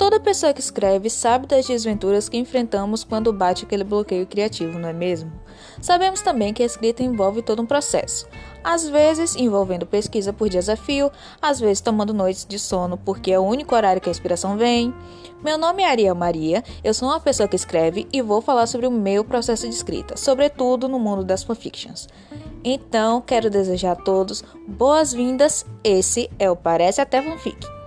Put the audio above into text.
Toda pessoa que escreve sabe das desventuras que enfrentamos quando bate aquele bloqueio criativo, não é mesmo? Sabemos também que a escrita envolve todo um processo. Às vezes envolvendo pesquisa por desafio, às vezes tomando noites de sono porque é o único horário que a inspiração vem. Meu nome é Ariel Maria, eu sou uma pessoa que escreve e vou falar sobre o meu processo de escrita, sobretudo no mundo das fanfictions. Então, quero desejar a todos boas-vindas. Esse é o Parece Até Fanfic.